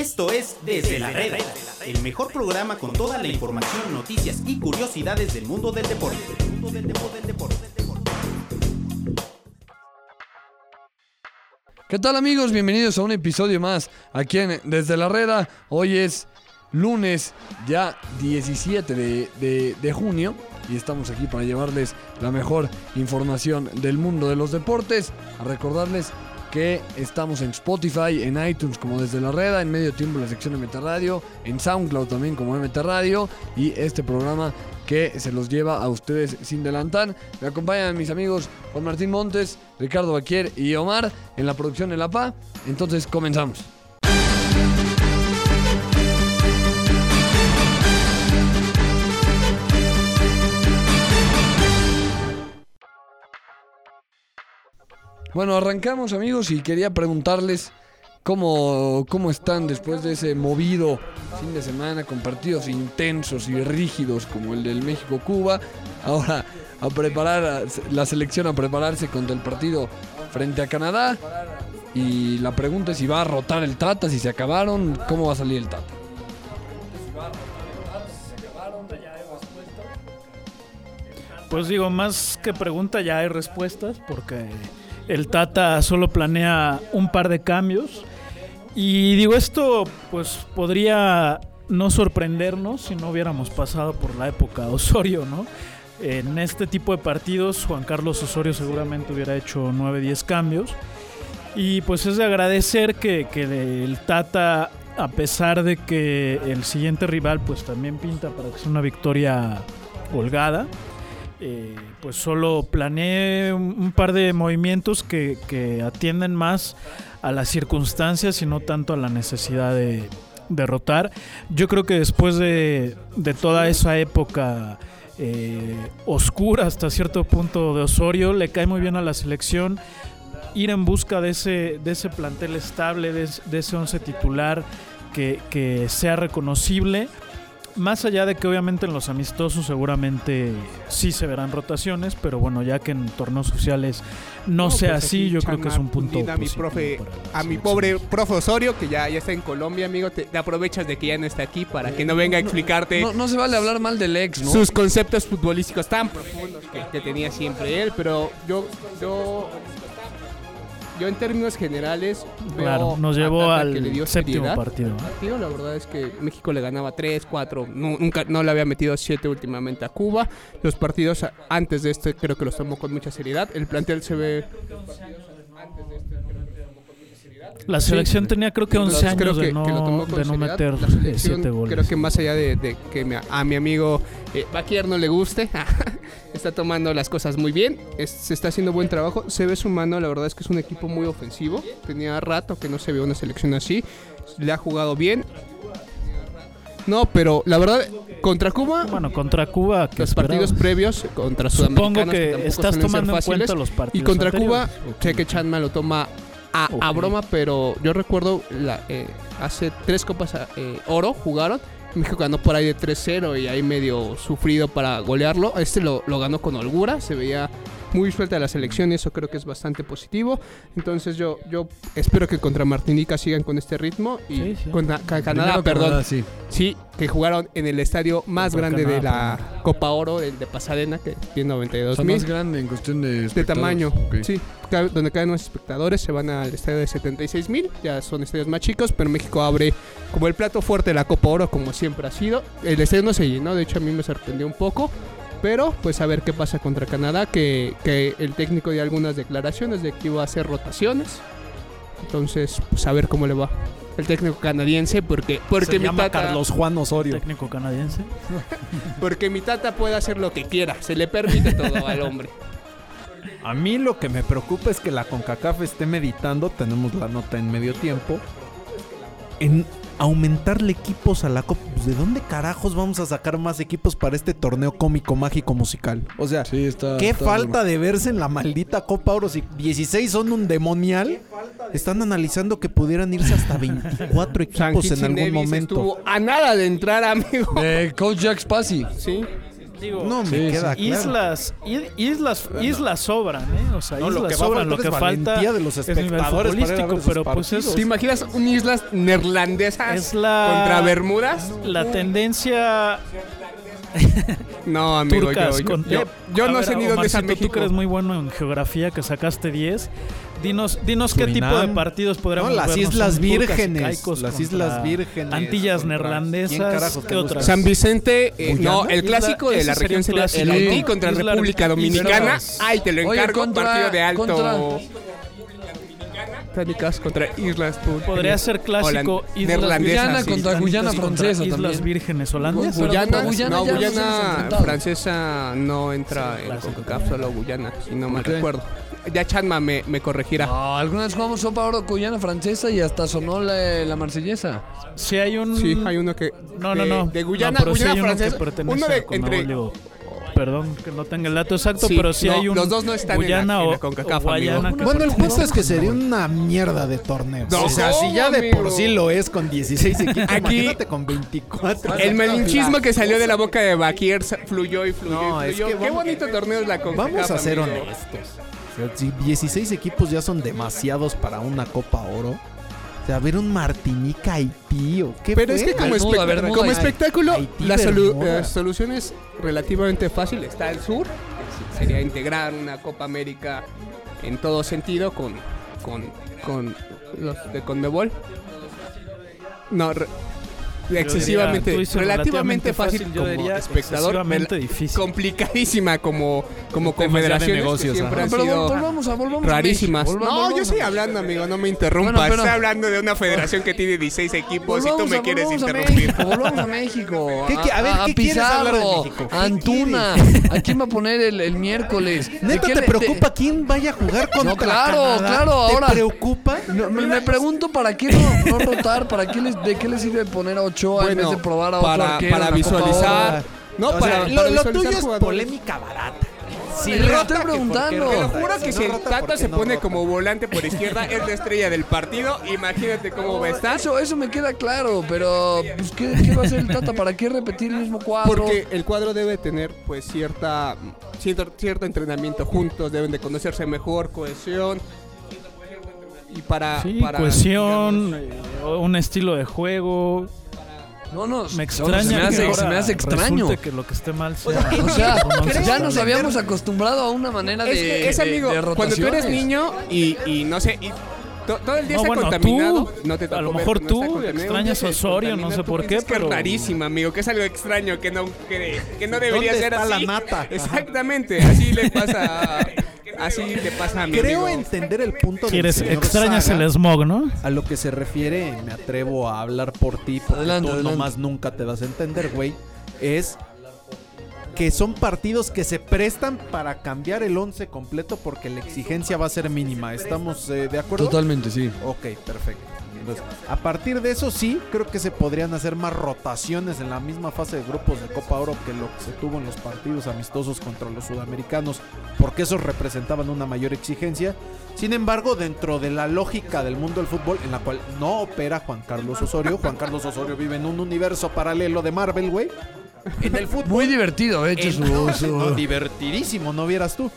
Esto es Desde la Reda, el mejor programa con toda la información, noticias y curiosidades del mundo del deporte. ¿Qué tal amigos? Bienvenidos a un episodio más aquí en Desde la Reda. Hoy es lunes ya 17 de, de- de junio y estamos aquí para llevarles la mejor información del mundo de los deportes. A recordarles que estamos en Spotify, en iTunes como Desde la Reda, en medio tiempo la sección de Meta Radio, en SoundCloud también como MT Radio y este programa que se los lleva a ustedes sin delantar. Me acompañan mis amigos Juan Martín Montes, Ricardo Baquier y Omar en la producción en La PA. Entonces comenzamos. Bueno, arrancamos amigos y quería preguntarles cómo, cómo están después de ese movido fin de semana con partidos intensos y rígidos como el del México-Cuba. Ahora a preparar la selección a prepararse contra el partido frente a Canadá. Y la pregunta es si va a rotar el Tata, si se acabaron, cómo va a salir el Tata. Pues digo, más que pregunta ya hay respuestas porque el Tata solo planea un par de cambios. Y digo, esto pues podría no sorprendernos si no hubiéramos pasado por la época Osorio, ¿no? En este tipo de partidos Juan Carlos Osorio seguramente hubiera hecho 9, 10 cambios. Y pues es de agradecer que, que el Tata, a pesar de que el siguiente rival pues también pinta para que sea una victoria holgada, eh, pues solo planeé un, par de movimientos que, que atienden más a las circunstancias y no tanto a la necesidad de derrotar. Yo creo que después de, de toda esa época eh, oscura hasta cierto punto de Osorio, le cae muy bien a la selección ir en busca de ese, de ese plantel estable, de, de ese once titular que, que sea reconocible. Más allá de que obviamente en los amistosos seguramente sí se verán rotaciones, pero bueno, ya que en torneos sociales no, sea pues así, yo creo que es un punto A mi profe, a mi pobre profe Osorio, que ya, ya está en Colombia, amigo, te, te aprovechas de que ya no está aquí para que no venga a explicarte No, no se vale hablar mal del ex, ¿no? sus conceptos futbolísticos tan profundos que, que tenía siempre él, pero yo, yo, yo en términos generales veo Claro, nos llevó al que le dio séptimo seriedad partido. partido. La verdad es que México le ganaba 3, 4, nu- nunca no le había metido 7 últimamente a Cuba. Los partidos antes de este creo que los tomó con mucha seriedad. El plantel se ve La selección tenía creo que 11 Entonces, años creo de que, no, que lo tomó con de no meter La selección, 7 goles. Creo que más allá de, de que me- a mi amigo eh, Baquier no le guste, está tomando las cosas muy bien, es- se está haciendo buen trabajo, se ve su mano, la verdad es que es un equipo muy ofensivo, tenía rato que no se veía una selección así, le ha jugado bien. No, pero la verdad, contra Cuba, Bueno, contra Cuba, que los partidos esperabas? previos contra Supongo que tampoco estás tomando en cuenta los partidos y contra Cuba, anteriores. sé que Chanma lo toma a, a broma, pero yo recuerdo la, eh, hace tres copas eh, oro jugaron. México ganó por ahí de 3-0 y ahí medio sufrido para golearlo. Este lo, lo ganó con holgura, se veía muy suelta la selección y eso creo que es bastante positivo. Entonces yo, yo espero que contra Martinica sigan con este ritmo y Sí, sí. contra Ca- Canadá, perdón, Canadá, sí. Sí, que jugaron en el estadio más Contra grande de Canadá, la Copa Oro, el de Pasadena, que tiene O 92 sea, mil más grande en cuestión de de tamaño. Ok. Sí, donde caen más espectadores se van al estadio de 76 mil, ya son estadios más chicos, pero México abre como el plato fuerte de la Copa Oro, como siempre ha sido. El estadio no se llenó, de hecho a mí me sorprendió un poco. Pero pues a ver qué pasa contra Canadá, que, que el técnico dio algunas declaraciones de que iba a hacer rotaciones. Entonces, pues a ver cómo le va. El técnico canadiense, porque, porque Se mi llama tata, Carlos Juan Osorio. técnico canadiense. porque mi tata puede hacer lo que quiera, se le permite todo al hombre. A mí lo que me preocupa es que la CONCACAF esté meditando, tenemos la nota en medio tiempo, en aumentarle equipos a la Copa. Pues, ¿De dónde carajos vamos a sacar más equipos para este torneo cómico, mágico, musical? O sea, Sí, está. ¿qué está falta de verse en la maldita Copa Oro? Si 16 son un demonial, están analizando que pudieran irse hasta 24 equipos en algún Nevis momento. estuvo a nada de entrar, amigo. Eh, Coach Jack Spassi. Sí. Digo, No me Sí, queda claro. Islas, i- islas, islas sobran, ¿eh? O sea, No, lo islas que va a sobran. Lo que es falta valentía de los es nivel espectadores para ir a ver pero pues es, ¿Te imaginas un islas neerlandesas Es la- contra Bermudas? la tendencia No, amigo, turcas. yo, yo, con- yo- yo no ver, sé ni dónde está México. Tú que eres muy bueno en geografía, que sacaste 10. Dinos, dinos qué tipo de partidos podríamos No, las vernos. Islas Vírgenes, caicos las Islas Vírgenes, Antillas contra- ¿quién neerlandesas. ¿Qué otras? San Vicente, eh, no, el Isla- clásico de la región un sería el Haití ¿no? contra Isla- República Islas- Dominicana. Ay, te lo Oye, encargo, contra- partido de alto. contra- contra Islas Turcas. Podría ser clásico Islas neerlandesas, Guyana contra Guyana francesa Islas también. Vírgenes holandesas. Guyana, contra Guyana no, Guyana francesa no entra en CONCACAF, solo Guyana, si no mal recuerdo. Ya Chanma me, me corregirá. No, alguna vez jugamos Sopa Oro Guyana francesa y hasta sonó la, la marsellesa. Si hay un. Sí, hay uno que. No, no, de- no. De Guyana, No, pero sí Guyana uno que francesa. pertenece Uno de entre. Perdón que no tenga el dato exacto, Sí, pero sí no, hay un. los dos no están en la- Guyana en la o- CONCACAF, o Guayana amigo. que Bueno, el punto es que sería una mierda de torneo. No, o sea, si ya de amigo. por sí lo es con 16 equipos, Aquí- imagínate con 24. El malinchismo que salió de la boca de Baquier sa- fluyó y fluyó No, y es fluyó. que Qué vamos- bonito torneo es la CONCACAF, Vamos a ser amigo. honestos. O sea, si 16 equipos ya son demasiados para una Copa Oro. O sea, ver un Martinica Haití o qué Pero es fue? que como, Bermuda, espect- Bermuda, como espectáculo, Haití, la, solu- eh, solución es relativamente fácil. Está al sur, sería integrar una Copa América en todo sentido con, con, con los de Conmebol. No, excesivamente, diría, relativamente fácil, yo como diría espectador. difícil. Complicadísima como, como ya de negocios, que siempre ajá. han Pero sido volvamos a volvamos a rarísimas. México, volvamos- no, yo estoy a- hablando, amigo, no me interrumpas. Bueno, pero- Estoy hablando de una federación que tiene 16 equipos y tú me a- quieres volvamos a interrumpir. México, volvamos a México. ¿Qué a ver, ¿qué quieres hablar de Pizarro, México? ¿Qué a Antuna. ¿A quién va a poner el, el miércoles? ¿De ¿Neta te le- preocupa quién vaya a jugar contra No, claro, Canadá? claro, ahora- ¿Te preocupa? No, me, me pregunto para qué no, no rotar, para qué les, de qué le sirve poner a Ochoa en vez de probar a otro para, arquero para visualizar. No, O para, sea, para lo, lo visualizar tuyo es jugadores. polémica barata. Si Le rota, preguntando. Te lo juro que Si no el rota, Tata ¿por qué se no pone rota? como volante por izquierda, es la estrella del partido. Imagínate cómo va a estar. Eso, eso me queda claro, pero pues, ¿qué, qué va a hacer el Tata? ¿Para qué repetir el mismo cuadro? Porque el cuadro debe tener pues cierta cierto, cierto entrenamiento juntos, deben de conocerse mejor, cohesión. Y para, Sí, para, cohesión, eh, un estilo de juego. No, no, Me no, extraña se me que hace, ahora se me hace extraño. que lo que esté mal sea. O sea, ya nos habíamos acostumbrado a una manera de, Es que es de- amigo, de cuando tú eres niño y, y no sé, y to- todo el día No, está bueno, contaminado. tú, no te a lo ver mejor que no tú contaminado. extrañas se Osorio, no sé por qué, que pero- es rarísimo, amigo, que es algo extraño, que no, que, que no debería ¿Dónde ser está así. la nata? Exactamente, así le pasa, a- así le pasa a mi Creo amigo. entender el punto del Quieres, extrañas Saga. el smog, ¿no? A lo que se refiere, me atrevo a hablar por ti, porque Adelante, tú adelante. nomás nunca te das a entender, güey. Es que son partidos que se prestan para cambiar el 11 completo porque la exigencia va a ser mínima. ¿Estamos eh, de acuerdo? Totalmente, sí. Ok, perfecto. Entonces, a partir de eso sí, creo que se podrían hacer más rotaciones en la misma fase de grupos de Copa Oro que lo que se tuvo en los partidos amistosos contra los sudamericanos, porque esos representaban una mayor exigencia. Sin embargo, dentro de la lógica del mundo del fútbol, en la cual no opera Juan Carlos Osorio, Juan Carlos Osorio vive en un universo paralelo de Marvel, güey. En el fútbol Muy divertido, de hecho, en- su, no, su- no, divertidísimo, no vieras tú.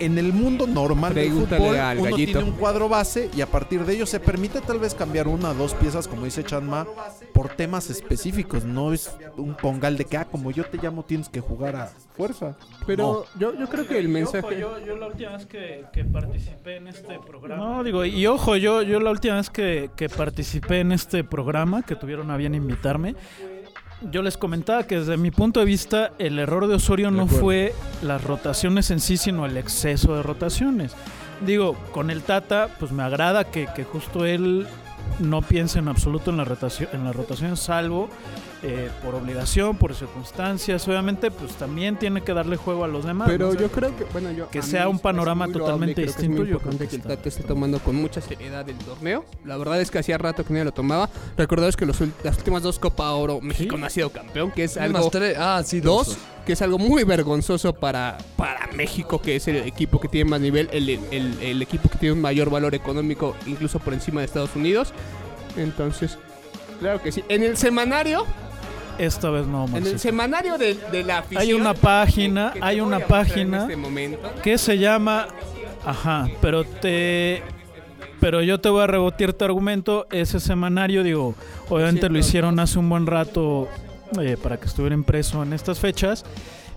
En el mundo normal del fútbol, al uno gallito. tiene un cuadro base y a partir de ello se permite tal vez cambiar una o dos piezas, como dice Chanma, por temas específicos. No es un congal de que, ah, como yo te llamo, tienes que jugar a fuerza. Pero yo, yo creo que el mensaje... yo, yo la última vez que, que participé en este programa. No, digo, y ojo, yo, yo la última vez que, que participé en este programa, que tuvieron a bien invitarme, yo les comentaba que desde mi punto de vista el error de Osorio no fue las rotaciones en sí, sino el exceso de rotaciones. Digo, con el Tata, pues me agrada que, que justo él no piense en absoluto en la rotación, en la rotación salvo eh, por obligación, por circunstancias. Obviamente, pues también tiene que darle juego a los demás. Pero ¿no? yo creo que, bueno, yo... Que a sea un panorama loable, totalmente creo que es muy distinto, yo creo que que el está- Tata esté tomando con mucha seriedad el torneo. La verdad es que hacía rato que nadie lo tomaba. Recordad que los, las últimas dos Copa Oro México no ha sido campeón, que es algo... Más tres- Ah, sí, Dos, dos. que es algo muy vergonzoso para, para México, que es el equipo que tiene más nivel, el, el- el equipo que tiene un mayor valor económico, incluso por encima de Estados Unidos. Entonces, claro que sí. En el semanario, esta vez no, En el Marcito. semanario de, de la afición. Hay una página, que hay una página este momento. que se llama ajá pero te pero yo te voy a rebotear tu argumento ese semanario digo obviamente lo hicieron hace un buen rato eh, para que estuviera impreso en estas fechas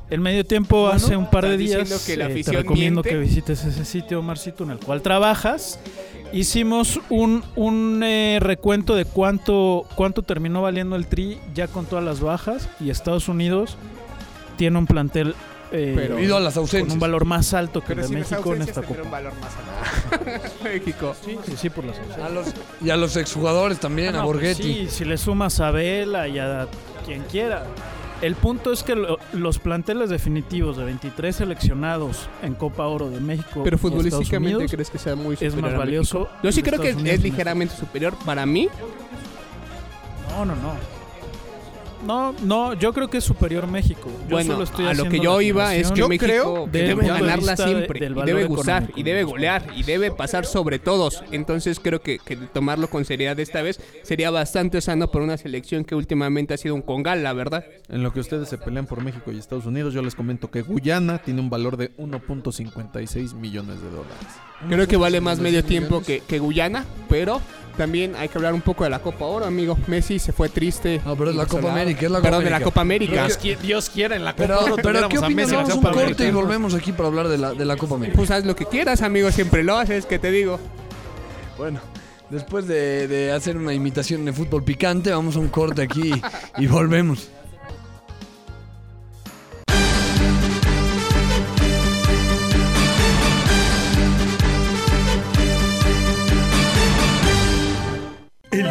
el medio tiempo Bueno, hace un par de días diciendo que la eh, te recomiendo miente. que visites ese sitio Marcito en el cual trabajas hicimos un, un eh, recuento de cuánto cuánto terminó valiendo el tri ya con todas las bajas y Estados Unidos tiene un plantel eh, Pero- Debido a las con ausencias. un valor más alto que el de si México en esta copa. un valor más alto. México. Sí, sí, sí, por las ausencias. A los- y a los exjugadores también, Ah, a pues Borghetti. sí, si le sumas a Vela y a quien quiera. El punto es que lo- los planteles definitivos de 23 seleccionados en Copa Oro de México Pero futbolísticamente Unidos crees que sea muy es superior más a valioso. Yo sí creo que Estados es Unidos ligeramente superior para mí. No, no, no. No, no, yo creo que es superior México. Yo bueno, solo estoy a lo que yo iba es que. México creo que debe ganarla de- siempre y debe gustar económico, y debe golear y debe pasar sobre todos. Entonces creo que, que tomarlo con seriedad esta vez sería bastante sano por una selección que últimamente ha sido un congal, la verdad. En lo que ustedes se pelean por México y Estados Unidos, yo les comento que Guyana tiene un valor de 1.56 millones de dólares. Creo que vale más medio tiempo que, que Guyana, pero también hay que hablar un poco de la Copa Oro, amigo. Messi se fue triste. No, pero es y la Copa. América, es la Copa Perdón, de la. Copa América. Dios qui- Dios quiera en la Copa Pero, Oro pero ¿qué opinas? Vamos un corte América. y volvemos aquí para hablar de la, de la Copa América. Pues haz lo que quieras, amigo. Siempre lo haces, que te digo. Bueno, después de, de hacer una imitación de fútbol picante, vamos a un corte aquí y volvemos.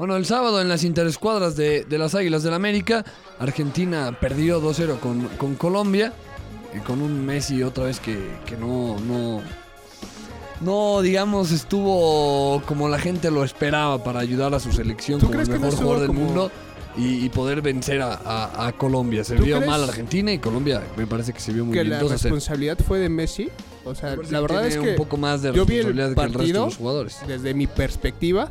Bueno, el sábado en las interescuadras de, de las Águilas del América, Argentina perdió 2-0 con, con Colombia, y con un Messi otra vez que, que no, no, no, digamos, estuvo como la gente lo esperaba para ayudar a su selección ¿Tú como el no mejor jugador del como- mundo y, y poder vencer a, a- a Colombia. Se ¿Tú vio mal Argentina y Colombia me parece que se vio muy que bien. la 2 a 0. responsabilidad fue de Messi. O sea, la verdad es que un poco más de yo vi el que el resto de los jugadores. desde mi perspectiva,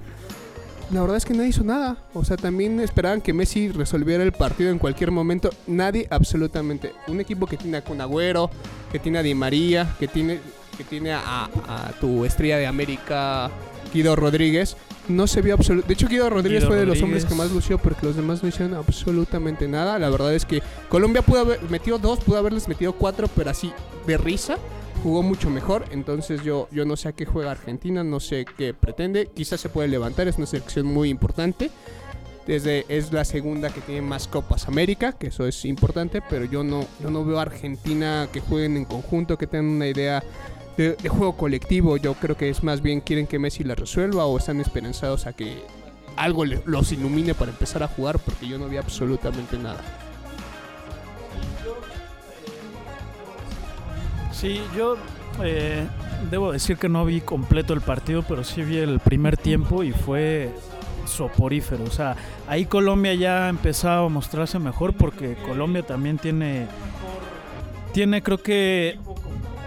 la verdad es que nadie hizo nada. O sea, también esperaban que Messi resolviera el partido en cualquier momento. Nadie, absolutamente. Un equipo que tiene a Kun Agüero, que tiene a Di María, que tiene, que tiene a, a tu estrella de América, Guido Rodríguez. No se vio absolutamente. De hecho, Guido Rodríguez Guido fue de los hombres que más lució porque los demás no hicieron absolutamente nada. La verdad es que Colombia pudo haber metido dos, pudo haberles metido cuatro, pero así de risa jugó mucho mejor. Entonces yo, yo no sé a qué juega Argentina, no sé qué pretende. Quizás se puede levantar, es una selección muy importante. Desde, es la segunda que tiene más Copas América, que eso es importante, pero yo no, yo no veo a Argentina que jueguen en conjunto, que tengan una idea de, juego colectivo. Yo creo que es más bien quieren que Messi la resuelva o están esperanzados a que algo le- los ilumine para empezar a jugar, porque yo no vi absolutamente nada. Sí, yo Eh, debo decir que no vi completo el partido, pero sí vi el primer tiempo y fue soporífero. O sea, ahí Colombia ya empezaba a mostrarse mejor porque Colombia también tiene, tiene creo que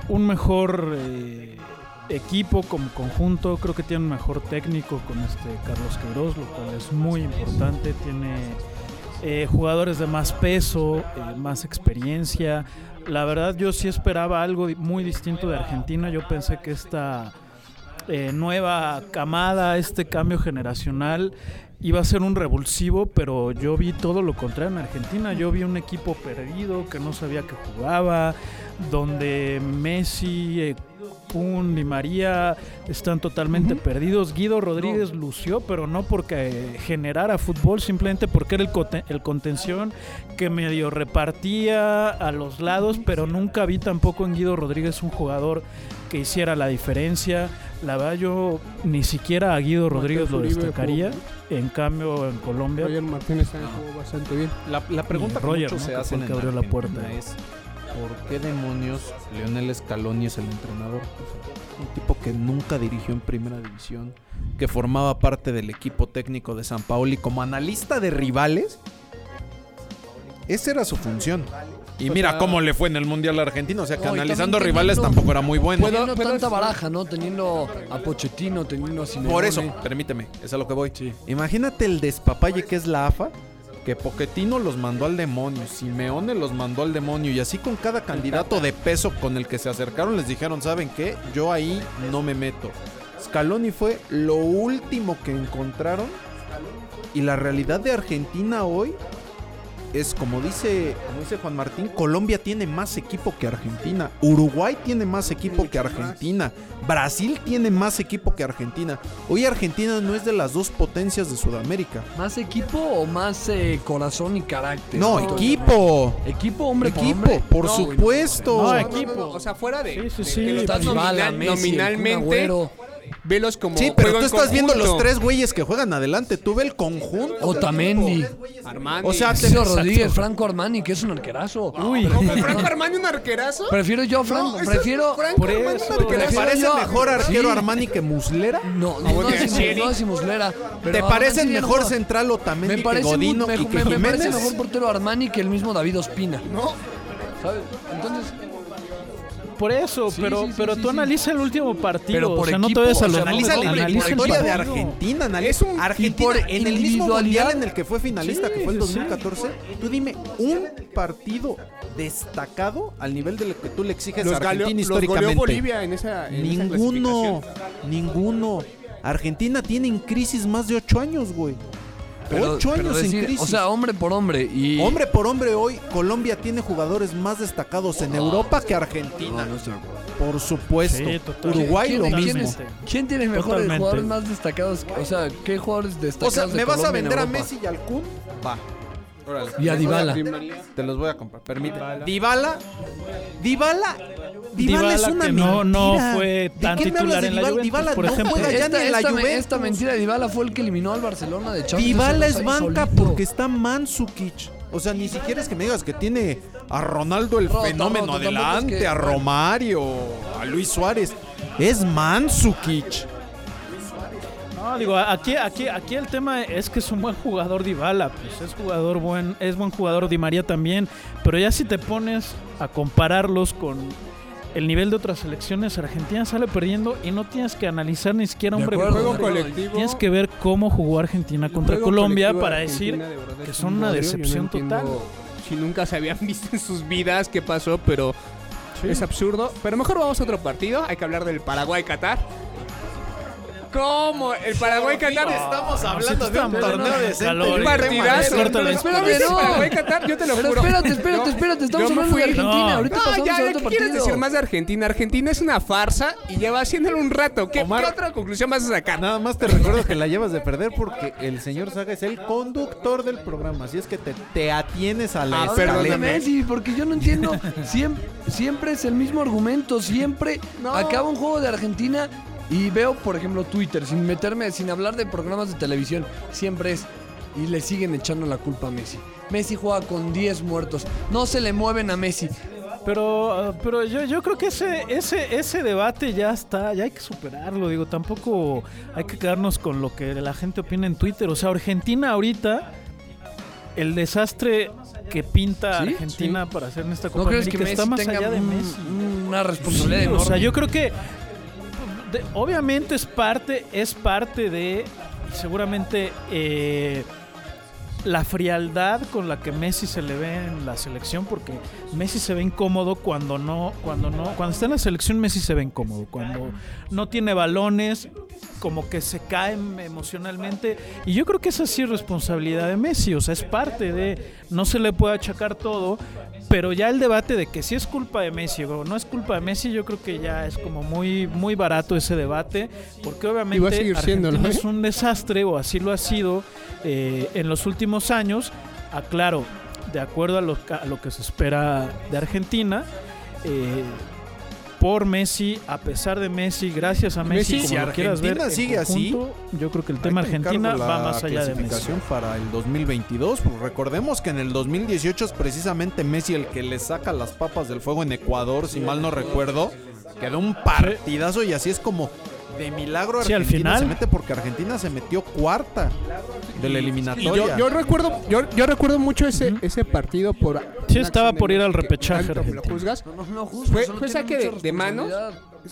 un mejor eh, equipo como conjunto. Creo que tiene un mejor técnico con este Carlos Queiroz, lo cual es muy importante. Tiene eh, jugadores de más peso, eh, más experiencia. La verdad yo sí esperaba algo muy distinto de Argentina. Yo pensé que esta eh, nueva camada, este cambio generacional iba a ser un revulsivo, pero yo vi todo lo contrario en Argentina. Yo vi un equipo perdido que no sabía que jugaba, donde Messi, eh, Kun y María están totalmente perdidos. Guido Rodríguez lució, pero no porque generara fútbol, simplemente porque era el, el contención que medio repartía a los lados, pero nunca vi tampoco en Guido Rodríguez un jugador que hiciera la diferencia. La verdad yo ni siquiera a Guido Rodríguez lo destacaría. En cambio en Colombia Roger Martínez también jugó bastante bien. La, la pregunta que Roger, muchos ¿no? se hacen en abrió la puerta. es ¿por qué demonios Leonel Scaloni es el entrenador? Un tipo que nunca dirigió en primera división, que formaba parte del equipo técnico de San Paoli como analista de rivales. Esa era su función. Y O mira sea- cómo le fue en el Mundial Argentino. O sea que No, analizando también rivales tampoco era muy bueno. Teniendo ¿Puedo- tanta baraja, ¿no? Teniendo a Pochettino, teniendo a Simeone. Por eso, permíteme, es a lo que voy. Sí. Imagínate el despapalle que es la AFA, que Poquetino los mandó al demonio, Simeone los mandó al demonio, y así con cada candidato de peso con el que se acercaron les dijeron, ¿saben qué? Yo ahí no me meto. Scaloni fue lo último que encontraron, y la realidad de Argentina hoy es como dice, como dice Juan Martín, Colombia tiene más equipo que Argentina, Uruguay tiene más equipo que Argentina, Brasil tiene más equipo que Argentina. Hoy Argentina no es de las dos potencias de Sudamérica. ¿Más equipo o más eh, corazón y carácter? No, equipo. ¿Equipo hombre por Equipo, hombre? por No, supuesto. No, No, equipo. no, no, O sea, fuera de, Sí, sí, de sí. que Dybala, nominal- nominalmente. Velos como Sí, pero tú estás viendo los tres güeyes que juegan adelante. Tú ve el conjunto. Otamendi. Armani. O sea, te- Ciro Rodríguez, Franco Armani, que es un arquerazo. Uy, Franco Armani un arquerazo. Prefiero yo, Franco. No, prefiero. Franco Por Armani eso, un. ¿Te parece yo- mejor arquero Sí. Armani que Muslera? No, no, no, es, Thierry. no es Muslera. pero ¿Te sí, mejor no, central Otamendi Me que parece, Godino y me, que me- me parece mejor portero Armani que el mismo David Ospina. No, ¿Sabes? Entonces, por eso, Sí, pero, sí, sí, pero sí, tú sí. analiza el último partido. Pero por o sea, no te equipo, vayas a o los sea, Analiza la analiza historia de. Argentina. analiza- Es un- Argentina por en el mismo mundial en el que fue finalista, Sí, que fue el sí, sí. 2014. Tú dime un partido destacado al nivel de lo que tú le exiges los, a Argentina goleó históricamente. Bolivia en esa, en Ninguno, ninguno. Argentina tiene en crisis más de ocho años, güey. Pero- ocho pero años en decir, crisis. O sea, hombre por hombre. Y... Hombre por hombre hoy, Colombia tiene jugadores más destacados en Europa que Argentina. No, no estoy de acuerdo. Por supuesto. Sí. Uruguay ¿Quién- lo quién mismo. ¿Quién tiene mejores Totalmente. jugadores más destacados? que- O sea, ¿qué jugadores destacados O sea, de ¿me vas a en vender a? Messi y al Kun? Va. Órale. Y a Dybala. Te los voy a comprar, permíteme. Dybala. Dybala. Dybala es una que no- no mentira. fue ¿De tan qué me hablas titular de en la Dybala? Juventus, Dybala por no ejemplo. juega ya Esta, ni en la esta, Juventus. esta mentira de Dybala fue el que eliminó al Barcelona de Champions. Dybala es banca solito. porque está Mansukic. O sea, ni siquiera es que me digas que tiene a Ronaldo el Roto, fenómeno roto, tampoco es adelante, que- a Romario, a Luis Suárez. Es Mansukic. No, digo, aquí, aquí, aquí el tema es que es un buen jugador Dybala, pues es jugador buen, es buen jugador Di María también, pero ya si te pones a compararlos con el nivel de otras selecciones, Argentina sale perdiendo y no tienes que analizar ni siquiera Juego hombre. Pero colectivo. Tienes que ver cómo jugó Argentina contra Colombia para de decir Argentina, de verdad, que son un una no decepción total. Si nunca se habían visto en sus vidas qué pasó, pero es absurdo. Pero mejor vamos a otro partido. Hay que hablar del Paraguay-Qatar. ¿Cómo? El Paraguay-Qatar Estamos hablando de un torneo decente. Un partidazo. ¿viste no. Paraguay-Qatar? Yo te lo Pero juro. espérate, espérate, espérate. Estamos hablando de Argentina. Ahorita No, ya, ¿qué quieres decir más de Argentina? Argentina es una farsa y lleva haciéndolo un rato. ¿Qué, otra conclusión vas a sacar? Nada más te recuerdo que la llevas de perder porque el señor Saga es el conductor del programa. Así es que te, te atienes a la Ah, de perdóname. Messi, porque yo no entiendo. Siempre, siempre es el mismo argumento. Siempre No. acaba un juego de Argentina y veo, por ejemplo, Twitter, sin meterme, sin hablar de programas de televisión. Siempre es. Y le siguen echando la culpa a Messi. Messi juega con 10 muertos. No se le mueven a Messi. Pero, ah, pero yo, yo creo que ese, ese, ese debate ya está, ya hay que superarlo. Digo, tampoco hay que quedarnos con lo que la gente opina en Twitter. O sea, Argentina ahorita, el desastre que pinta Sí, Argentina para hacer en esta ¿No Copa crees que Messi está más tenga allá de un- Messi. una responsabilidad Sí, enorme? O sea, yo creo que obviamente es parte, es parte de seguramente eh, la frialdad con la que Messi se le ve en la selección, porque Messi se ve incómodo cuando no, cuando no, cuando está en la selección Messi se ve incómodo, cuando no tiene balones, como que se cae emocionalmente. Y yo creo que esa sí es responsabilidad de Messi, o sea, es parte de, no se le puede achacar todo, pero ya el debate de que si es culpa de Messi o no es culpa de Messi, yo creo que ya es como muy, muy barato ese debate, porque obviamente Argentina es un desastre, o así lo ha sido eh, en los últimos años. Aclaro, de acuerdo a lo, a lo que se espera de Argentina, eh, por Messi, a pesar de Messi, gracias a Messi, Messi, como si lo quieras ver, Argentina en sigue así, yo creo que el tema te Argentina va más allá de Messi. para el 2022. Pues recordemos que en el 2018 es precisamente Messi el que le saca las papas del fuego en Ecuador, si mal no recuerdo. Quedó un partidazo y así es como de milagro Sí, al Argentina final. se mete porque Argentina se metió cuarta de la eliminatoria. yo, yo recuerdo, yo, yo recuerdo mucho ese, ese partido por. Sí, estaba por ir al repechaje lo Argentina. juzgas. No, no, justo, Fue, saque de, de manos.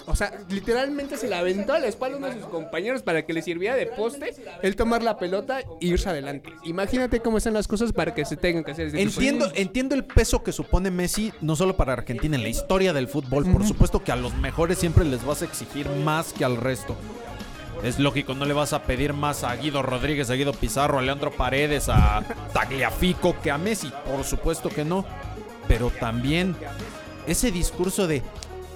O sea, literalmente se le aventó a la espalda a uno de sus compañeros para que le sirviera de poste, él tomar la pelota e irse adelante. Imagínate cómo están las cosas para que se tengan que hacer ese tipo de Entiendo, entiendo el peso que supone Messi, no solo para Argentina, en la historia del fútbol. Por supuesto que a los mejores siempre les vas a exigir más que al resto. Es lógico, no le vas a pedir más a Guido Rodríguez, a Guido Pizarro, a Leandro Paredes, a Tagliafico que a Messi. Por supuesto que no. Pero también ese discurso de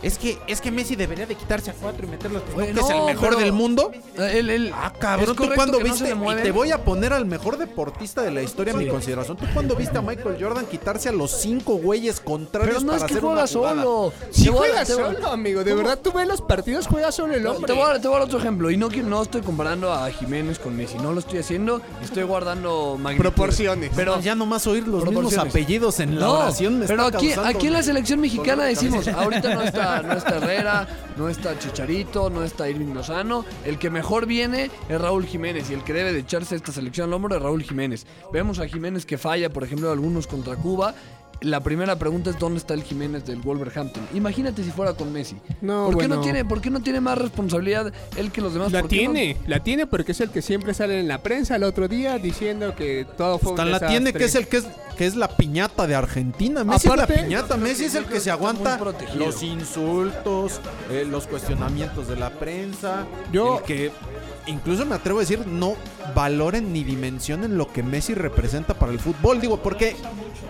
es que es que Messi debería de quitarse a cuatro y meterlos Oye, que es el no, mejor pero- del mundo. Él, él- Ah, es cabrón, ¿tú correcto cuándo que no se viste? le y te voy a poner al mejor deportista de la historia a mi consideración. ¿Tú cuándo viste a Michael Jordan quitarse a los cinco güeyes contrarios Pero no para es que hacer una juega jugada? solo. Sí Te voy a- juega te voy a- solo, amigo. De verdad, tú ves los partidos, juega solo el Te hombre. voy, a, te voy a dar otro ejemplo. Y no, quiero- no estoy comparando a Jiménez con Messi. No lo estoy haciendo. Estoy guardando magnitudes. Proporciones. Pero No, ya nomás oír los mismos Proporciones. apellidos en la no, oración me pero está aquí, causando- aquí en la selección mexicana decimos, ahorita no está, no está Herrera, no está Chicharito, no está Irving Lozano. El que mejor viene es Raúl Jiménez y el que debe de echarse esta selección al hombro es Raúl Jiménez. Vemos a Jiménez que falla, por ejemplo, algunos contra Cuba. La primera pregunta es dónde está el Jiménez del Wolverhampton. Imagínate si fuera con Messi. No, ¿Por, qué no tiene, ¿Por qué no tiene más responsabilidad él que los demás? La ¿Por qué no- tiene, la tiene porque es el que siempre sale en la prensa el otro día diciendo que todo fue un Hasta la tiene desastre. que es el que es que es la piñata de Argentina. Messi Aparte- es la piñata. Messi es el que se aguanta los insultos, eh, los cuestionamientos de la prensa. Yo- el que incluso me atrevo a decir no valoren ni dimensionen lo que Messi representa para el fútbol. Digo, porque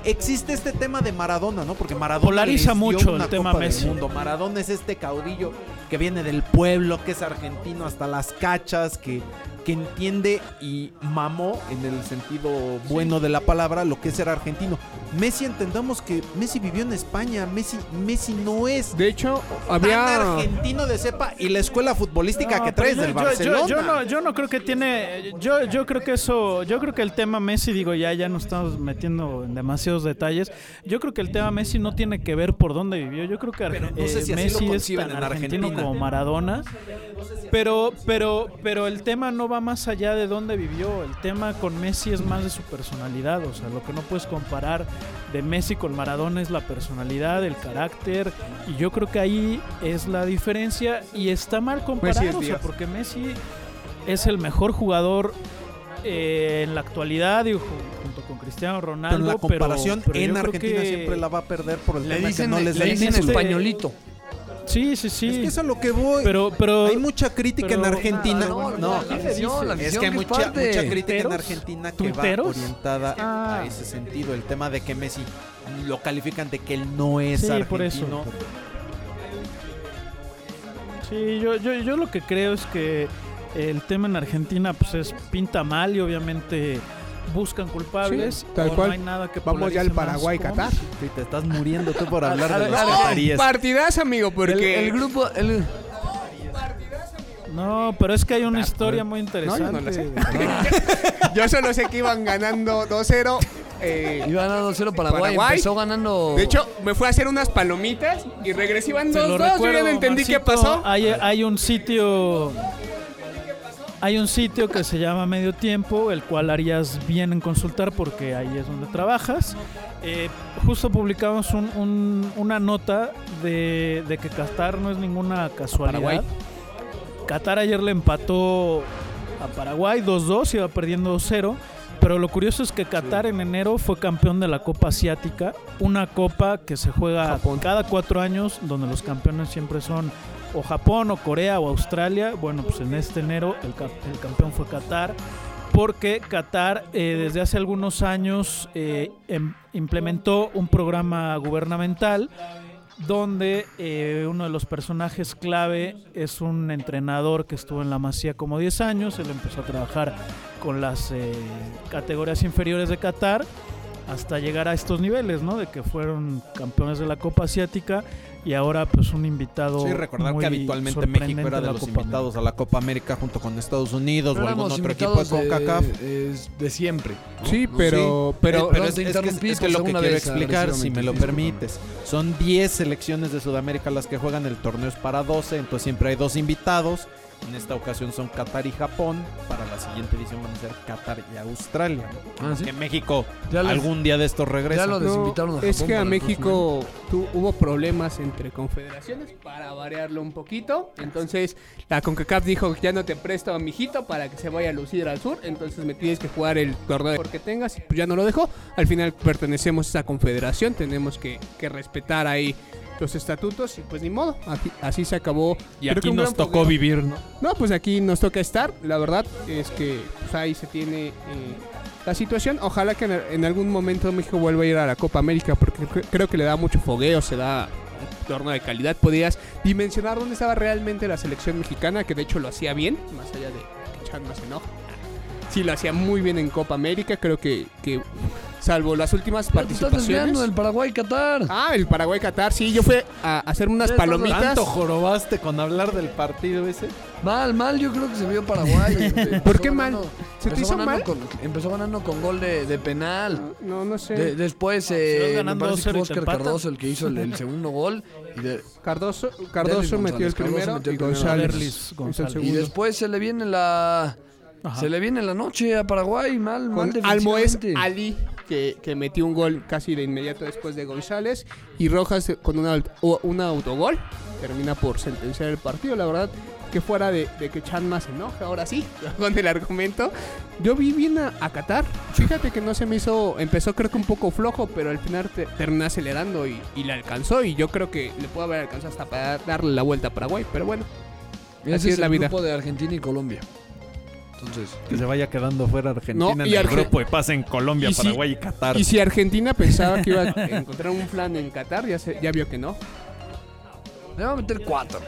existe este tema de Maradona, ¿no? Porque Maradona Polariza les dio mucho el una tema Copa del mundo. Maradona es este caudillo que viene del pueblo, que es argentino hasta las cachas, que, que entiende y mamó en el sentido bueno de la palabra lo que es ser argentino. Messi entendamos que Messi vivió en España, Messi, Messi no es De hecho, tan había... argentino de cepa y la escuela futbolística No, que traes yo- del yo- yo- Barcelona. Yo, no, yo no creo que tiene. Yo, yo creo que eso. Yo creo que el tema Messi, digo, ya, ya nos estamos metiendo en demasiados detalles. Yo creo que el tema Messi no tiene que ver por dónde vivió. Yo creo que Pero no eh, sé si Messi es tan en argentino Argentina. como Maradona. Pero, pero, pero el tema no va más allá de dónde vivió. El tema con Messi es más de su personalidad. O sea, lo que no puedes comparar de Messi con Maradona es la personalidad, el carácter. Y yo creo que ahí es la diferencia. Y está mal comparar, Messi es o sea, Dios. porque Messi es el mejor jugador eh, en la actualidad, digo, junto con Cristiano Pero Ronaldo. en la comparación pero en Argentina siempre la va a perder por el Le tema dicen, que no les le da dicen este- españolito. Sí, sí, sí. Es que es a lo que voy. pero, pero, hay mucha crítica pero- en Argentina. No, no, No, la afición, la es que hay es mucha, crítica en. Argentina que va orientada Ah. a ese sentido. El tema de que Messi lo califican de que él no es Sí, argentino. por eso. Sí, yo, yo, yo lo que creo es que el tema en Argentina pues es pinta mal y obviamente buscan culpables. Sí, tal o cual. No hay nada que Vamos ya al Paraguay, Qatar. Sí, te estás muriendo tú por hablar de los. Partidas, amigo, porque... el grupo, el, No, pero es que hay una historia muy No, interesante. yo no lo sé. Yo solo sé que iban ganando 2-0 eh, Iba ganando 2-0 Paraguay. Paraguay. Empezó ganando. de hecho, me fui a hacer unas palomitas y lo dos. Yo ya no entendí qué pasó. Hay, hay un sitio. Hay un sitio que se llama Medio Tiempo, el cual harías bien en consultar porque ahí es donde trabajas. Eh, justo publicamos un- un- una nota de, de que Qatar no es ninguna casualidad. Paraguay. Qatar ayer le empató a Paraguay 2-2, iba perdiendo 2-0. Pero lo curioso es que Qatar en enero fue campeón de la Copa Asiática, una copa que se juega Japón. cada cuatro años, donde los campeones siempre son o Japón o Corea o Australia. Bueno, pues en este enero el, el campeón fue Qatar, porque Qatar eh, desde hace algunos años eh, em- implementó un programa gubernamental donde eh, uno de los personajes clave es un entrenador que estuvo en la Masía como 10 años, él empezó a trabajar con las eh, categorías inferiores de Qatar hasta llegar a estos niveles, ¿no? De que fueron campeones de la Copa Asiática y ahora pues un invitado Sí, recordar muy que habitualmente México era de los Copa invitados a la Copa América junto con Estados Unidos o algún otro equipo de de, CONCACAF. es de siempre. ¿no? Sí, pero, pero, Eh, pero no, es, es que, es que por lo que quiero vez, explicar, si me lo permites, son 10 selecciones de Sudamérica las que juegan, el torneo es para 12, entonces siempre hay dos invitados. En esta ocasión son Qatar y Japón. Para la siguiente edición van a ser Qatar y Australia. Ah, ¿sí? Que México Ya les- algún día de estos regresa. ya lo No, desinvitaron a Japón. es que a México tu- hubo problemas entre confederaciones para variarlo un poquito. Entonces la CONCACAF dijo ya no te presto a mi hijito para que se vaya a lucir al sur. Entonces me tienes que jugar el torneo que tengas. Y pues ya no lo dejó. Al final pertenecemos a esa confederación. Tenemos que, que respetar ahí los estatutos y pues ni modo. Aquí- así se acabó. y Creo aquí nos tocó fogueo. vivir, ¿no? No, pues aquí nos toca estar. La verdad es que pues, ahí se tiene eh, la situación. Ojalá que en, en algún momento México vuelva a ir a la Copa América porque cre- creo que le da mucho fogueo, se da un torneo de calidad. Podías dimensionar dónde estaba realmente la selección mexicana, que de hecho lo hacía bien, más allá de que Chan más enojo. Sí, lo hacía muy bien en Copa América. Creo que, que salvo las últimas te estás participaciones. desviando del Paraguay-Qatar. Ah, el Paraguay-Qatar. Sí, yo fui a hacer unas palomitas. ¿Tanto jorobaste con hablar del partido ese? Mal, mal, yo creo que se vio Paraguay. ¿Por qué ganando- mal? ¿Se te empezó hizo ganando mal? con- empezó ganando con gol de, de penal. No, no sé. De- después, eh, me ganando parece que 2-0 fue y te Oscar. Cardoso el que hizo el, el segundo gol. Y, de- Cardoso, Cardoso metió el primero metió el y. González, el González. después se le viene la... Ajá. Se le viene la noche a Paraguay, mal, mal con Almoez defensivamente. Ali que, que metió un gol casi de inmediato después de González y Rojas con una, un autogol termina por sentenciar el partido la verdad que fuera de, de que Chanma se enoja ahora sí con el argumento yo vi bien a, a Qatar fíjate que no se me hizo empezó creo que un poco flojo pero al final te, terminó acelerando y, y le alcanzó y yo creo que le pudo haber alcanzado hasta para darle la vuelta a Paraguay pero bueno Ese así es es la el vida. grupo de Argentina y Colombia. Entonces, Que se vaya quedando fuera Argentina No, en y el Arge- grupo y pasa en Colombia, y si- Paraguay y Qatar. y si Argentina pensaba que iba a encontrar un plan en Qatar ya, se, ya vio que no le va a meter cuatro.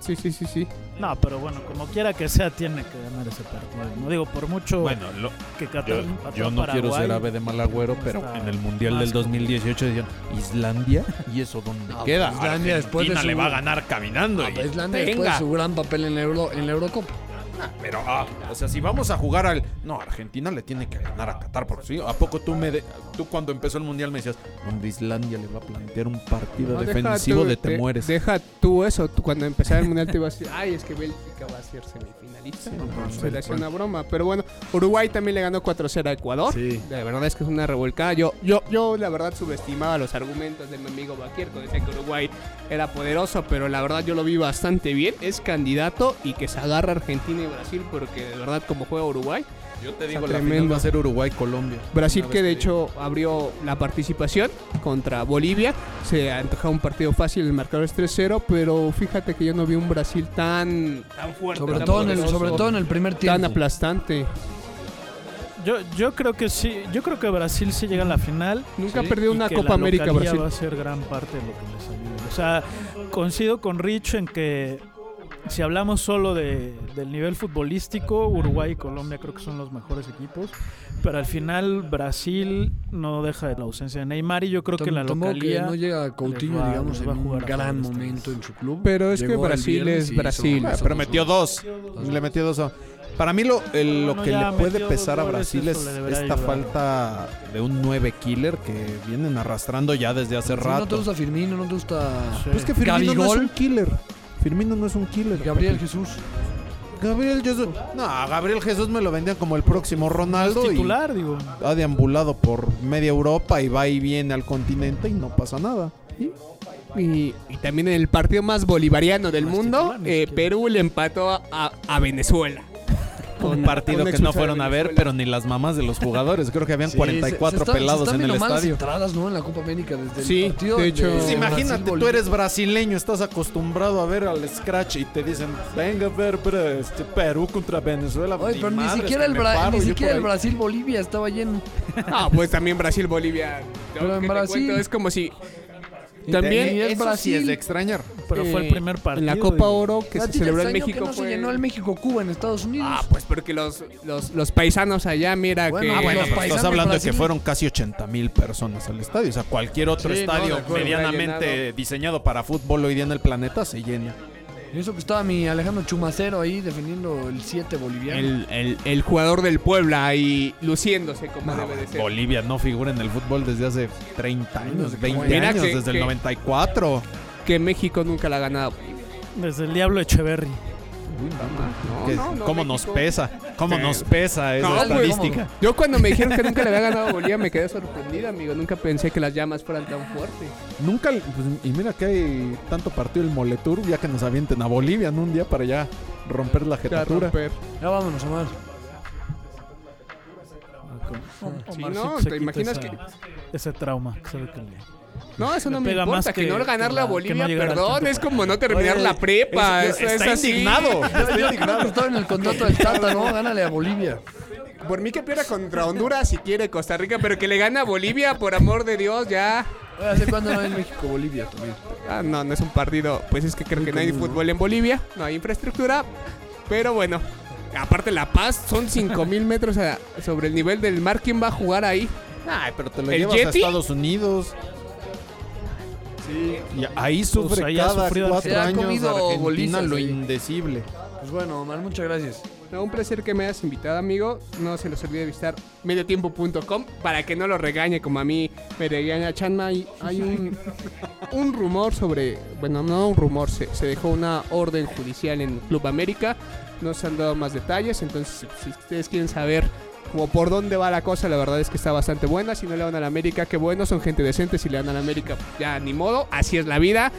sí sí sí sí No, pero bueno, como quiera que sea, tiene que ganar ese partido. No digo, por mucho Bueno, lo- que Qatar yo, yo no quiero Paraguay, ser ave de mal agüero, pero en el Mundial del 2018 decían Islandia y eso dónde No, queda. pues, Islandia después de Argentina su- le va a ganar caminando. Ah, y- pues, Islandia después de su gran papel en la, Euro, en la Eurocopa. Pero, ah, o sea, si vamos a jugar al. No, Argentina le tiene que ganar a Qatar, porque sí. ¿A poco tú me de- tú cuando empezó el mundial me decías, hombre, Islandia le va a plantear un partido No, defensivo tú- de te mueres? Deja tú eso. tú cuando empezara el mundial te ibas a decir, ay, es que Bélgica va a ser semifinalista. Se le hacía una broma. Pero bueno, Uruguay también le ganó 4-0 a Ecuador. Sí. La verdad es que es una revolcada. Yo, yo, yo la verdad subestimaba los argumentos de mi amigo Baquierco. Decía que Uruguay era poderoso, pero la verdad yo lo vi bastante bien. Es candidato y que se agarra Argentina y Brasil porque de verdad como juega Uruguay. Yo te digo, la final va a ser Uruguay-Colombia. Brasil que de hecho abrió la participación contra Bolivia. Se antojaba un partido fácil, el marcador es 3-0, pero fíjate que yo no vi un Brasil tan, tan fuerte, Sobre tan todo, en el, poderoso, sobre todo en el primer tan tiempo. aplastante. Yo, yo creo que sí, yo creo que Brasil sí llega a la final. Nunca Sí, ha perdido y una que Copa la América Brasil. va a ser gran parte de lo que les ayude. O sea, coincido con Rich en que si hablamos solo de, del nivel futbolístico, Uruguay y Colombia creo que son los mejores equipos. Pero al final Brasil no deja de la ausencia de Neymar y yo creo que la Tomó que localía... no llega Coutinho, les va- digamos, en va a un jugar a gran momento en su club. Pero es que Llegó el Brasil es Brasil. hizo pero dos metió goles. dos. Le metió dos. a- Para mí lo, el- lo Bueno, que le puede pesar a dos Brasil es esta ayudar. falta de un 9 killer que vienen arrastrando ya desde hace Si no te rato. gusta Firmino, no te gusta Sí. Pues es que Firmino no es Gabigol. un killer. Firmino no es un killer. Gabriel papi. Jesús. Gabriel Jesús. No, a Gabriel Jesús me lo vendían como el próximo Ronaldo. Es y titular, digo. ha deambulado por media Europa y va y viene al continente y no pasa nada. Y, y también en el partido más bolivariano del mundo, titular, eh. Perú le empató a, a Venezuela. Un partido que no fueron a ver, pero ni las mamás de los jugadores. Creo que habían Sí, 44 se- se están- se pelados en el estadio. entradas, ¿no? En la Copa América desde Sí, el partido. de hecho- Pues Brasil, imagínate, tú eres brasileño, estás acostumbrado a ver al scratch y te dicen, venga a ver pero este Perú contra Venezuela. Pero ni siquiera el, ni siquiera el ahí". Brasil-Bolivia estaba lleno. Ah, pues también Brasil-Bolivia. Pero en ¿Qué te Brasil- cuento? Es como si Y también es Eso sí Brasil. es de extrañar. Pero fue el eh, primer partido. En la Copa y- Oro que ¿A se celebró en México que no fue... se llenó el México-Cuba en Estados Unidos? Ah, pues porque los, los, los paisanos allá, mira Bueno, que... ah, bueno, Pero paisanos estás hablando de que Brasil. fueron casi 80 mil personas al estadio. O sea, cualquier otro Sí, no, estadio acuerdo. medianamente diseñado para fútbol hoy día en el planeta se llena. Y eso que estaba mi Alejandro Chumacero ahí defendiendo el 7 boliviano. el, el, el jugador del Puebla ahí luciéndose como No, debe de ser. Bolivia no figura en el fútbol desde hace 30 años, 20 Mira años, que- desde que- el 94. Que México nunca la ha ganado. Desde el Diablo Echeverry. No, Que- no, no, ¿Cómo México- nos pesa? ¿Cómo Sí. nos pesa esa No, güey, estadística? Yo cuando me dijeron que nunca le había ganado a Bolivia me quedé sorprendido, amigo. Nunca pensé que las llamas fueran tan fuertes. Nunca, pues, y mira que hay tanto partido el Moletur, ya que nos avienten a Bolivia en un día para ya romper la Ya jetatura. Ya vámonos, Omar. Sí, Omarcito no, se ¿te imaginas esa- Ese trauma que sabe que le- No, eso no Me importa. más Que, que- no a la- Bolivia, no perdón. Es como no terminar Oye, la prepa. es- eso es está así. indignado. Que indignado. estaba en el contrato del Tata, ¿no? Gánale a Bolivia. Por mí que pierda contra Honduras si quiere Costa Rica, pero que le gane a Bolivia, por amor de Dios, ya. ¿Hace cuándo no hay México-Bolivia también? Ah, no, no es un partido. Pues es que creo que no hay fútbol en Bolivia, no hay infraestructura. Pero bueno, aparte La Paz son 5000 metros a- sobre el nivel del mar. ¿Quién va a jugar ahí? Ay, pero te lo ¿El llevas Yeti? a Estados Unidos. Y ahí sufre Pues ahí ha cada cuatro Se ha años comido Argentina lo indecible. Pues bueno, Omar, muchas gracias. No, un placer que me hayas invitado, amigo. No se los olvide visitar mediotiempo.com para que no lo regañe como a mí me regaña Chanma. Hay, hay un, un rumor sobre, bueno, no un rumor, se, se dejó una orden judicial en Club América. No se han dado más detalles, entonces si, si ustedes quieren saber como por dónde va la cosa, la verdad es que está bastante buena. Si no le dan a la América, qué bueno, son gente decente. Si le dan a la América, ya ni modo, así es la vida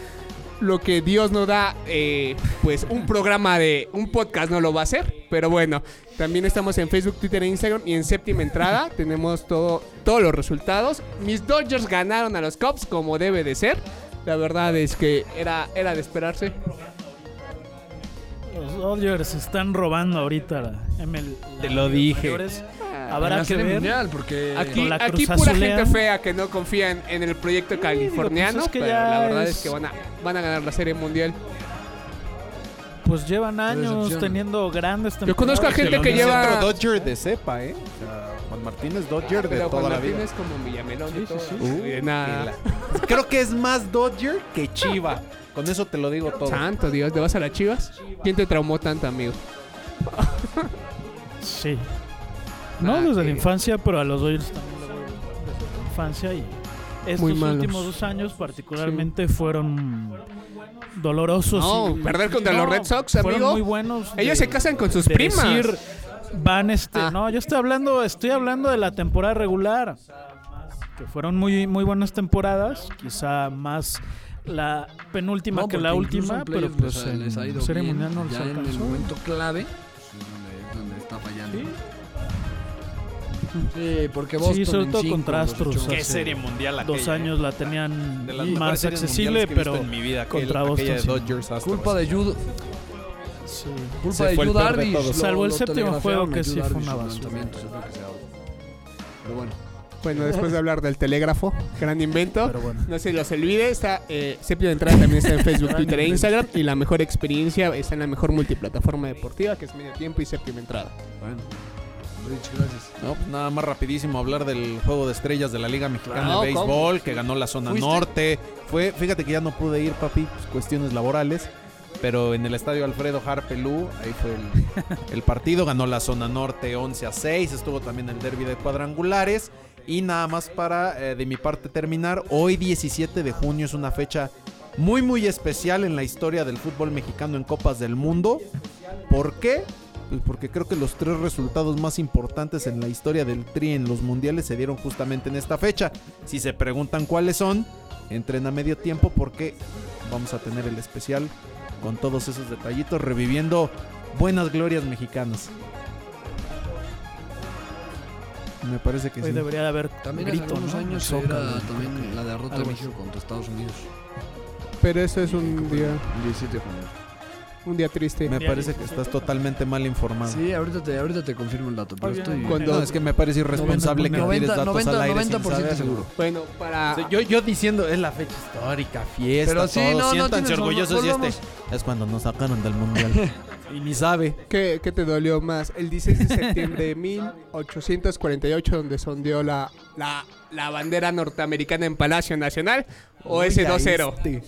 lo que Dios no da, eh, pues un programa de un podcast no lo va a hacer. Pero bueno, también estamos en Facebook, Twitter e Instagram y en séptima entrada tenemos todo, todos los resultados. Mis Dodgers ganaron a los Cubs como debe de ser. La verdad es que era, era de esperarse. Los Dodgers están robando ahorita la ML. Te lo dije. mayores. En Habrá la que Serie ver. Mundial, porque... Aquí, la aquí pura Azulean. gente fea que no confía en, en el proyecto californiano. pues es que pero la verdad es- es que van a, van a ganar la serie mundial. Pues llevan años teniendo grandes Yo conozco a temporadas. gente que lleva- Dodger de cepa, ¿eh? O sea, Juan Martín es Dodger de Pero toda Juan la Martín vida. es como Villamelón Sí, sí, Uh, de nada. la- Creo que es más Dodger que Chiva. Con eso te lo digo todo. Santo Dios, ¿te vas a las chivas? ¿Quién te traumó tanto, amigo? Sí. No Ah, desde que- la infancia, pero a los Dodgers también lo desde la infancia y estos últimos dos años particularmente fueron dolorosos. No, y- perder contra no, los Red Sox, fueron amigo. muy buenos. Ellos de- se casan con sus de primas. decir, van este, Ah. no, yo estoy hablando, estoy hablando de la temporada regular, que fueron muy muy buenas temporadas, quizá más la penúltima No, que la última, en pero pues les ha- en les ha ido Serie Mundial no les ya en el alcanzó. momento clave pues, donde, donde está fallando. Sí. Sí, porque Boston Sí, sobre todo hace Qué serie mundial Dos aquella, años ¿eh? la tenían De las más accesible, pero en mi vida, aquel- contra de Boston. Dodgers. Culpa de Jude, sí. culpa Se de Jude Darvish. Salvo el séptimo juego que sí fue una basura. Pero bueno. Bueno, después de hablar del telégrafo, gran invento. Bueno. No se los olvide, está eh, Séptima Entrada también está en Facebook, Twitter e Instagram. Y la mejor experiencia está en la mejor multiplataforma deportiva, que es Medio Tiempo y Séptima Entrada. Bueno. Rich, gracias. No, pues nada más rapidísimo hablar del juego de estrellas de la Liga Mexicana de Béisbol, ¿cómo? que ganó la zona ¿Fuiste? norte. Fue, fíjate que ya no pude ir, papi, pues, cuestiones laborales. pero en el estadio Alfredo Harpelú, ahí fue el, el partido, ganó la zona norte 11 a 6, estuvo también el derby de cuadrangulares. Y nada más para eh, de mi parte terminar, hoy 17 de junio es una fecha muy muy especial en la historia del fútbol mexicano en Copas del Mundo. ¿Por qué? Pues porque creo que los tres resultados más importantes en la historia del Tri en los mundiales se dieron justamente en esta fecha. Si se preguntan cuáles son, entren a medio tiempo porque vamos a tener el especial con todos esos detallitos reviviendo buenas glorias mexicanas. Me parece que Hoy sí. debería de haber También hace grito, algunos ¿no? años Zócalo, era ¿no? también la derrota de México contra Estados Unidos. Pero eso es un día, El 17 de junio. Un día triste. Me Día parece que 17. estás totalmente mal informado. Sí, ahorita te, ahorita te confirmo el dato, pero estoy... Cuando- No, es que me parece irresponsable que tires 90, datos 90, al aire 90% sin saberlo. seguro. Bueno, para... O sea, yo, yo diciendo, es la fecha histórica, fiesta, Pero sí, todo, no, no, siéntanse orgullosos y este es cuando nos sacaron del mundial. y ni sabe. ¿Qué, qué te dolió más? ¿El 16 de septiembre de 1848 donde sondeó la, la, la bandera norteamericana en Palacio Nacional? ¿O ese 2-0? Este.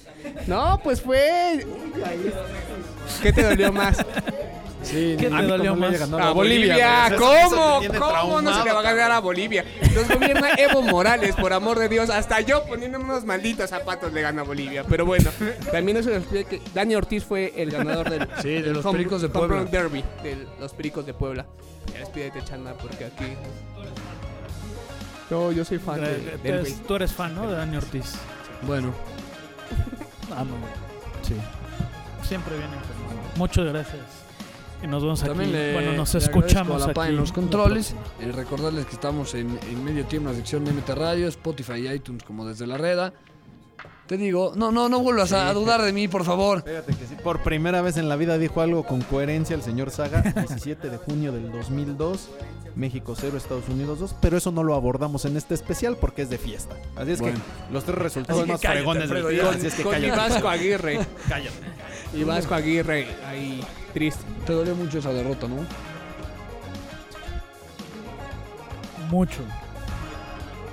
No, pues fue... ¿Qué te dolió más? Sí, ¿Qué no, te dolió más? A Bolivia. Eso- ¿Cómo? ¿Cómo no se le va a ganar a Bolivia? Los gobierna Evo Morales, por amor de Dios. Hasta yo poniéndome unos malditos zapatos le gana a Bolivia. Pero bueno, también eso explica que Dani Ortiz fue el ganador del, Sí, de del los home- Pericos de Puebla. Derby de los Pericos de Puebla. Ya despídete, Chanda, porque aquí. Yo, yo soy fan de, Eh, del tú eres- béisbol. Tú eres fan, ¿no? De Dani Ortiz. Bueno, Ah, no. Sí. Siempre viene. Muchas gracias. Y nos vemos también aquí. le, bueno, nos le escuchamos a la aquí en los controles. Eh, recordarles que estamos en, en medio tiempo en la sección de MT Radio, Spotify y iTunes como desde la reda. Te digo, no, no, no vuelvas a, a dudar de mí, por favor. Fíjate que sí, por primera vez en la vida dijo algo con coherencia el señor Saga, 17 de junio del 2002, México 0, Estados Unidos 2, pero eso no lo abordamos en este especial porque es de fiesta. Así es Bueno. que los tres resultados más cállate, fregones del día, así es que Con cállate. Vasco Aguirre. Cállate. Y Vasco Aguirre ahí triste. Te dolió mucho esa derrota, ¿no? Mucho.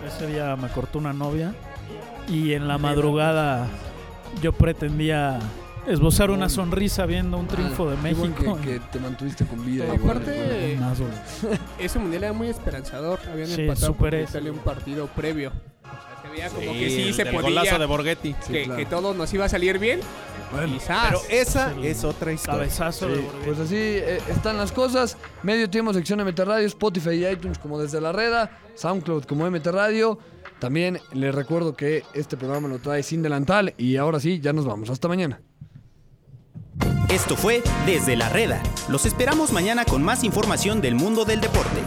Ese día me cortó una novia y en la madrugada yo pretendía esbozar una sonrisa viendo un triunfo de Ah, qué bueno México. Que, que te mantuviste con vida. Igual, aparte- dolor. Ese mundial era muy esperanzador. Habían Sí, empatado con. Italia un partido previo. O sea, se veía como que sí el se podía. golazo de Borghetti. Sí, que, claro. que todo nos iba a salir bien. Bueno, Quizás. Pero esa Sí. es otra historia. Cabezazo de Sí, Borghetti. pues así eh, están las cosas. Medio tiempo, sección MT Radio, Spotify y iTunes como desde la reda, SoundCloud como MT Radio. También les recuerdo que este programa lo trae sin delantal y ahora sí, ya nos vamos. Hasta mañana. Esto fue Desde la Reda. Los esperamos mañana con más información del mundo del deporte.